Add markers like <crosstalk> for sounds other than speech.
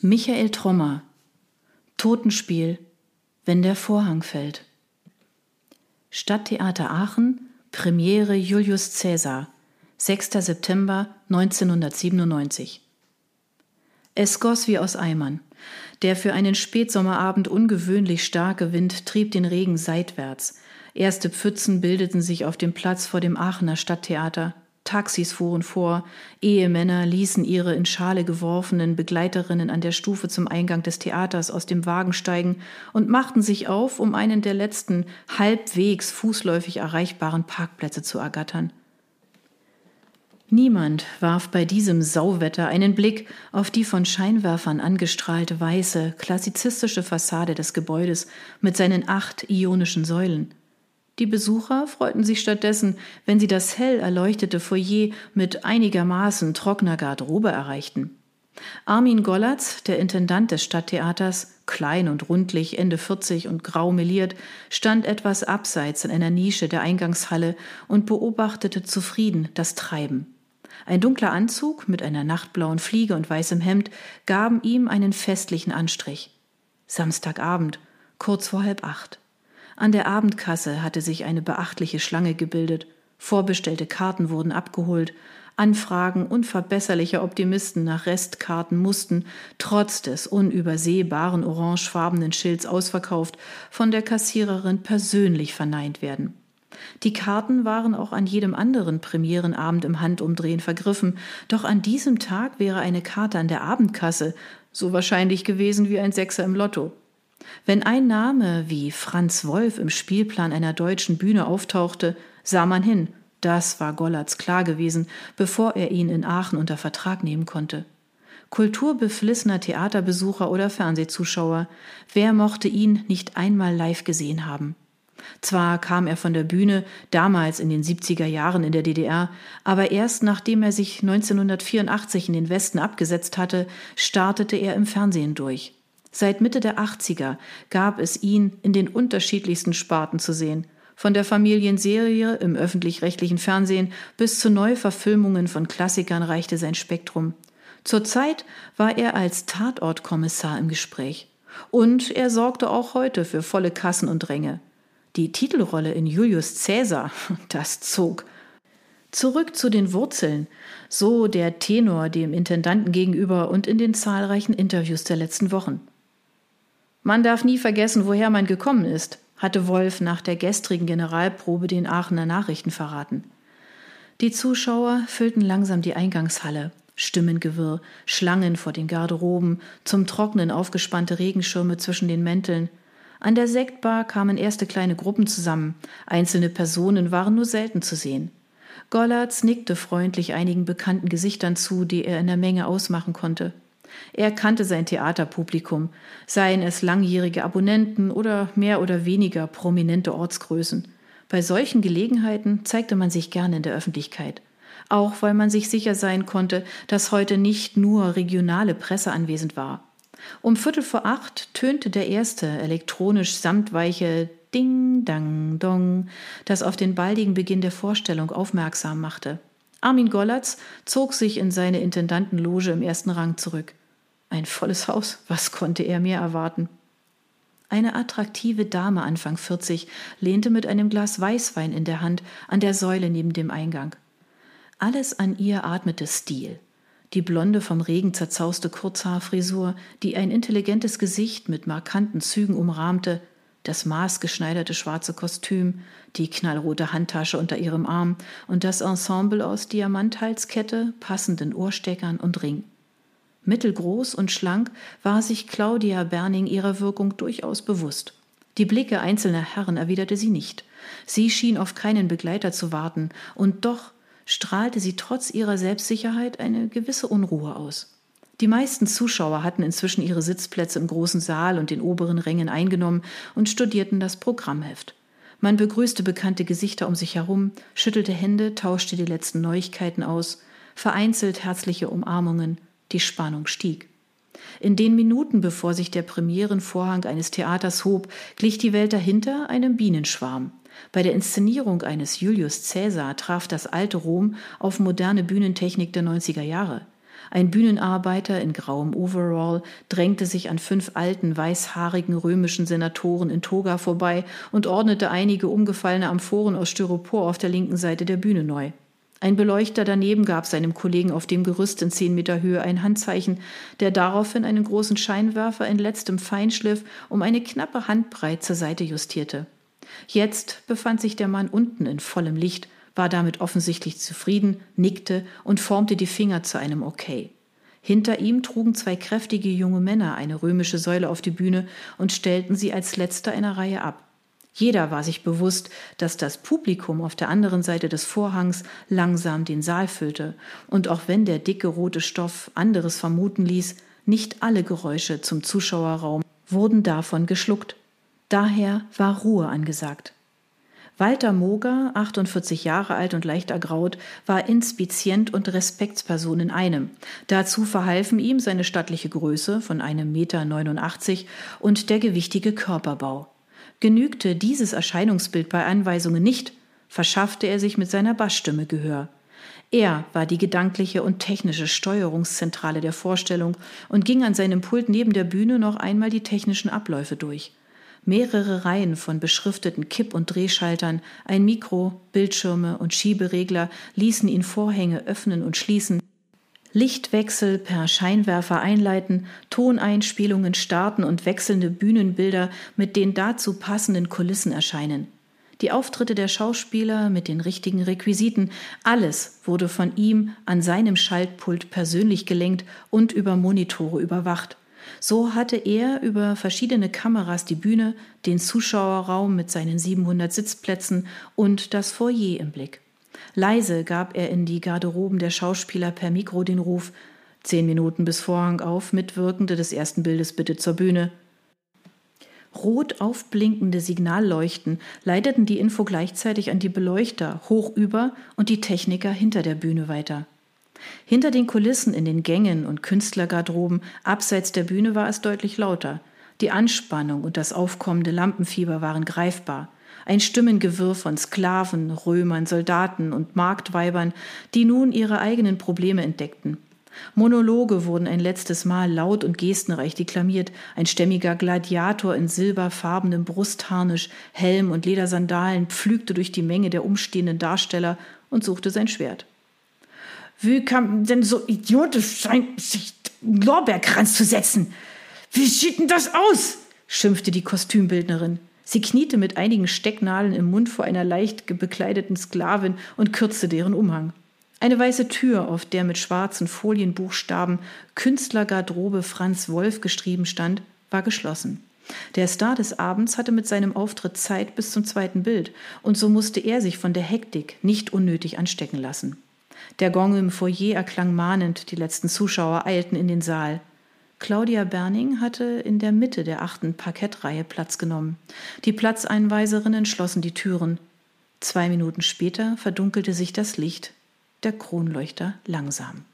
Michael Trommer Totenspiel Wenn der Vorhang fällt Stadttheater Aachen Premiere Julius Caesar 6. September 1997 Es goss wie aus Eimern. Der für einen Spätsommerabend ungewöhnlich starke Wind trieb den Regen seitwärts. Erste Pfützen bildeten sich auf dem Platz vor dem Aachener Stadttheater. Taxis fuhren vor, Ehemänner ließen ihre in Schale geworfenen Begleiterinnen an der Stufe zum Eingang des Theaters aus dem Wagen steigen und machten sich auf, um einen der letzten halbwegs fußläufig erreichbaren Parkplätze zu ergattern. Niemand warf bei diesem Sauwetter einen Blick auf die von Scheinwerfern angestrahlte weiße, klassizistische Fassade des Gebäudes mit seinen acht ionischen Säulen. Die Besucher freuten sich stattdessen, wenn sie das hell erleuchtete Foyer mit einigermaßen trockener Garderobe erreichten. Armin Gollatz, der Intendant des Stadttheaters, klein und rundlich, Ende 40 und grau meliert, stand etwas abseits in einer Nische der Eingangshalle und beobachtete zufrieden das Treiben. Ein dunkler Anzug mit einer nachtblauen Fliege und weißem Hemd gaben ihm einen festlichen Anstrich. Samstagabend, kurz vor halb acht. An der Abendkasse hatte sich eine beachtliche Schlange gebildet. Vorbestellte Karten wurden abgeholt. Anfragen unverbesserlicher Optimisten nach Restkarten mussten, trotz des unübersehbaren orangefarbenen Schilds ausverkauft, von der Kassiererin persönlich verneint werden. Die Karten waren auch an jedem anderen Premierenabend im Handumdrehen vergriffen, doch an diesem Tag wäre eine Karte an der Abendkasse so wahrscheinlich gewesen wie ein Sechser im Lotto. Wenn ein Name wie Franz Wolf im Spielplan einer deutschen Bühne auftauchte, sah man hin. Das war Gollatz klar gewesen, bevor er ihn in Aachen unter Vertrag nehmen konnte. Kulturbeflissener Theaterbesucher oder Fernsehzuschauer, wer mochte ihn nicht einmal live gesehen haben? Zwar kam er von der Bühne, damals in den 70er Jahren in der DDR, aber erst nachdem er sich 1984 in den Westen abgesetzt hatte, startete er im Fernsehen durch. Seit Mitte der 80er gab es ihn in den unterschiedlichsten Sparten zu sehen. Von der Familienserie im öffentlich-rechtlichen Fernsehen bis zu Neuverfilmungen von Klassikern reichte sein Spektrum. Zurzeit war er als Tatortkommissar im Gespräch. Und er sorgte auch heute für volle Kassen und Ränge. Die Titelrolle in Julius Caesar, <laughs> das zog. Zurück zu den Wurzeln, so der Tenor dem Intendanten gegenüber und in den zahlreichen Interviews der letzten Wochen. Man darf nie vergessen, woher man gekommen ist, hatte Wolf nach der gestrigen Generalprobe den Aachener Nachrichten verraten. Die Zuschauer füllten langsam die Eingangshalle. Stimmengewirr, Schlangen vor den Garderoben, zum Trocknen aufgespannte Regenschirme zwischen den Mänteln. An der Sektbar kamen erste kleine Gruppen zusammen. Einzelne Personen waren nur selten zu sehen. Gollatz nickte freundlich einigen bekannten Gesichtern zu, die er in der Menge ausmachen konnte. Er kannte sein Theaterpublikum, seien es langjährige Abonnenten oder mehr oder weniger prominente Ortsgrößen. Bei solchen Gelegenheiten zeigte man sich gerne in der Öffentlichkeit, auch weil man sich sicher sein konnte, dass heute nicht nur regionale Presse anwesend war. Um Viertel vor acht tönte der erste elektronisch samtweiche Ding, Dang, Dong, das auf den baldigen Beginn der Vorstellung aufmerksam machte. Armin Gollatz zog sich in seine Intendantenloge im ersten Rang zurück. Ein volles Haus, was konnte er mehr erwarten? Eine attraktive Dame Anfang 40 lehnte mit einem Glas Weißwein in der Hand an der Säule neben dem Eingang. Alles an ihr atmete Stil. Die blonde vom Regen zerzauste Kurzhaarfrisur, die ein intelligentes Gesicht mit markanten Zügen umrahmte, das maßgeschneiderte schwarze Kostüm, die knallrote Handtasche unter ihrem Arm und das Ensemble aus Diamanthalskette, passenden Ohrsteckern und Ring. Mittelgroß und schlank war sich Claudia Berning ihrer Wirkung durchaus bewusst. Die Blicke einzelner Herren erwiderte sie nicht. Sie schien auf keinen Begleiter zu warten, und doch strahlte sie trotz ihrer Selbstsicherheit eine gewisse Unruhe aus. Die meisten Zuschauer hatten inzwischen ihre Sitzplätze im großen Saal und den oberen Rängen eingenommen und studierten das Programmheft. Man begrüßte bekannte Gesichter um sich herum, schüttelte Hände, tauschte die letzten Neuigkeiten aus, vereinzelt herzliche Umarmungen, die Spannung stieg. In den Minuten, bevor sich der Premierenvorhang eines Theaters hob, glich die Welt dahinter einem Bienenschwarm. Bei der Inszenierung eines Julius Caesar traf das alte Rom auf moderne Bühnentechnik der 90er Jahre. Ein Bühnenarbeiter in grauem Overall drängte sich an fünf alten, weißhaarigen römischen Senatoren in Toga vorbei und ordnete einige umgefallene Amphoren aus Styropor auf der linken Seite der Bühne neu. Ein Beleuchter daneben gab seinem Kollegen auf dem Gerüst in zehn Meter Höhe ein Handzeichen, der daraufhin einen großen Scheinwerfer in letztem Feinschliff um eine knappe Handbreit zur Seite justierte. Jetzt befand sich der Mann unten in vollem Licht, war damit offensichtlich zufrieden, nickte und formte die Finger zu einem Okay. Hinter ihm trugen zwei kräftige junge Männer eine römische Säule auf die Bühne und stellten sie als letzter einer Reihe ab. Jeder war sich bewusst, dass das Publikum auf der anderen Seite des Vorhangs langsam den Saal füllte, und auch wenn der dicke rote Stoff anderes vermuten ließ, nicht alle Geräusche zum Zuschauerraum wurden davon geschluckt. Daher war Ruhe angesagt. Walter Moger, 48 Jahre alt und leicht ergraut, war Inspizient und Respektsperson in einem. Dazu verhalfen ihm seine stattliche Größe von einem Meter 89 und der gewichtige Körperbau. Genügte dieses Erscheinungsbild bei Anweisungen nicht, verschaffte er sich mit seiner Bassstimme Gehör. Er war die gedankliche und technische Steuerungszentrale der Vorstellung und ging an seinem Pult neben der Bühne noch einmal die technischen Abläufe durch. Mehrere Reihen von beschrifteten Kipp- und Drehschaltern, ein Mikro, Bildschirme und Schieberegler ließen ihn Vorhänge öffnen und schließen, Lichtwechsel per Scheinwerfer einleiten, Toneinspielungen starten und wechselnde Bühnenbilder mit den dazu passenden Kulissen erscheinen. Die Auftritte der Schauspieler mit den richtigen Requisiten, alles wurde von ihm an seinem Schaltpult persönlich gelenkt und über Monitore überwacht. So hatte er über verschiedene Kameras die Bühne, den Zuschauerraum mit seinen 700 Sitzplätzen und das Foyer im Blick. Leise gab er in die Garderoben der Schauspieler per Mikro den Ruf Zehn Minuten bis Vorhang auf, Mitwirkende des ersten Bildes bitte zur Bühne. Rot aufblinkende Signalleuchten leiteten die Info gleichzeitig an die Beleuchter hoch über und die Techniker hinter der Bühne weiter. Hinter den Kulissen in den Gängen und Künstlergarderoben abseits der Bühne war es deutlich lauter. Die Anspannung und das aufkommende Lampenfieber waren greifbar ein Stimmengewirr von Sklaven, Römern, Soldaten und Marktweibern, die nun ihre eigenen Probleme entdeckten. Monologe wurden ein letztes Mal laut und gestenreich deklamiert. Ein stämmiger Gladiator in silberfarbenem Brustharnisch, Helm und Ledersandalen pflügte durch die Menge der umstehenden Darsteller und suchte sein Schwert. Wie kann denn so idiotisch sein, sich einen Lorbeerkranz zu setzen? Wie sieht denn das aus? schimpfte die Kostümbildnerin. Sie kniete mit einigen Stecknadeln im Mund vor einer leicht bekleideten Sklavin und kürzte deren Umhang. Eine weiße Tür, auf der mit schwarzen Folienbuchstaben Künstlergarderobe Franz Wolf geschrieben stand, war geschlossen. Der Star des Abends hatte mit seinem Auftritt Zeit bis zum zweiten Bild, und so musste er sich von der Hektik nicht unnötig anstecken lassen. Der Gong im Foyer erklang mahnend, die letzten Zuschauer eilten in den Saal. Claudia Berning hatte in der Mitte der achten Parkettreihe Platz genommen. Die Platzeinweiserinnen schlossen die Türen. Zwei Minuten später verdunkelte sich das Licht der Kronleuchter langsam.